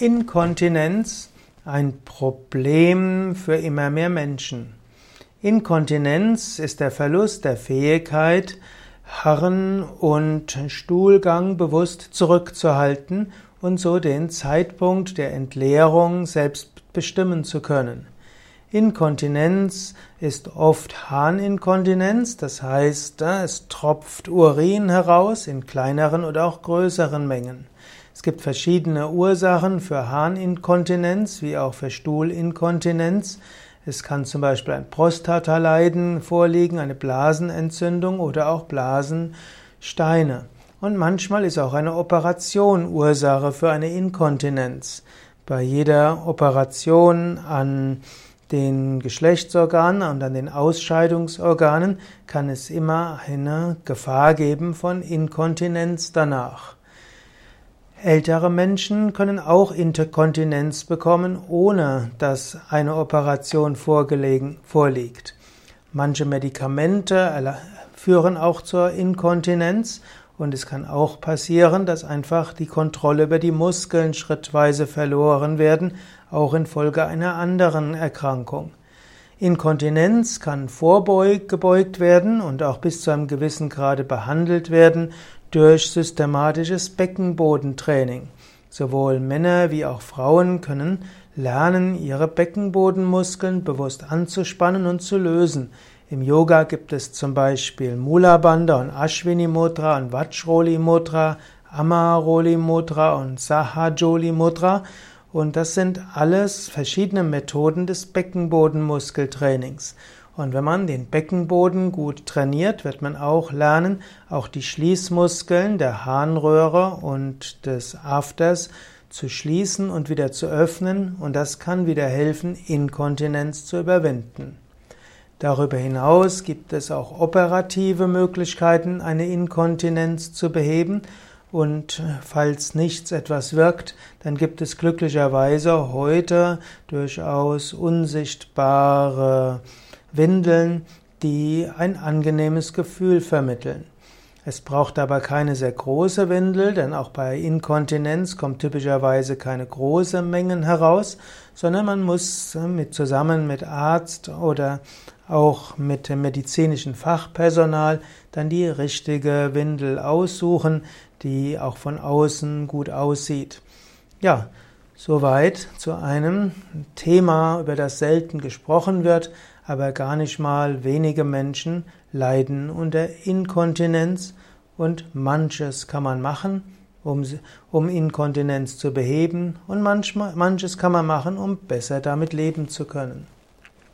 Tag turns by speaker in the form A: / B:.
A: Inkontinenz ein Problem für immer mehr Menschen. Inkontinenz ist der Verlust der Fähigkeit, Harren und Stuhlgang bewusst zurückzuhalten und so den Zeitpunkt der Entleerung selbst bestimmen zu können. Inkontinenz ist oft Harninkontinenz, das heißt, es tropft Urin heraus in kleineren oder auch größeren Mengen. Es gibt verschiedene Ursachen für Harninkontinenz wie auch für Stuhlinkontinenz. Es kann zum Beispiel ein Prostataleiden vorliegen, eine Blasenentzündung oder auch Blasensteine. Und manchmal ist auch eine Operation Ursache für eine Inkontinenz. Bei jeder Operation an den Geschlechtsorganen und an den Ausscheidungsorganen kann es immer eine Gefahr geben von Inkontinenz danach. Ältere Menschen können auch Interkontinenz bekommen, ohne dass eine Operation vorliegt. Manche Medikamente führen auch zur Inkontinenz und es kann auch passieren, dass einfach die Kontrolle über die Muskeln schrittweise verloren werden, auch infolge einer anderen Erkrankung. Inkontinenz kann vorgebeugt werden und auch bis zu einem gewissen Grade behandelt werden durch systematisches Beckenbodentraining. Sowohl Männer wie auch Frauen können lernen, ihre Beckenbodenmuskeln bewusst anzuspannen und zu lösen. Im Yoga gibt es zum Beispiel Mula Bandha und Ashwini Mudra und Vajroli Mudra, Amaroli Mudra und Sahajoli Mudra. Und das sind alles verschiedene Methoden des Beckenbodenmuskeltrainings. Und wenn man den Beckenboden gut trainiert, wird man auch lernen, auch die Schließmuskeln der Harnröhre und des Afters zu schließen und wieder zu öffnen. Und das kann wieder helfen, Inkontinenz zu überwinden. Darüber hinaus gibt es auch operative Möglichkeiten, eine Inkontinenz zu beheben. Und falls nichts etwas wirkt, dann gibt es glücklicherweise heute durchaus unsichtbare Windeln, die ein angenehmes Gefühl vermitteln. Es braucht aber keine sehr große Windel, denn auch bei Inkontinenz kommt typischerweise keine große Mengen heraus, sondern man muss mit, zusammen mit Arzt oder auch mit dem medizinischen Fachpersonal dann die richtige Windel aussuchen, die auch von außen gut aussieht. Ja, Soweit zu einem Thema, über das selten gesprochen wird, aber gar nicht mal wenige Menschen leiden unter Inkontinenz und manches kann man machen, um, um Inkontinenz zu beheben und manchmal, manches kann man machen, um besser damit leben zu können.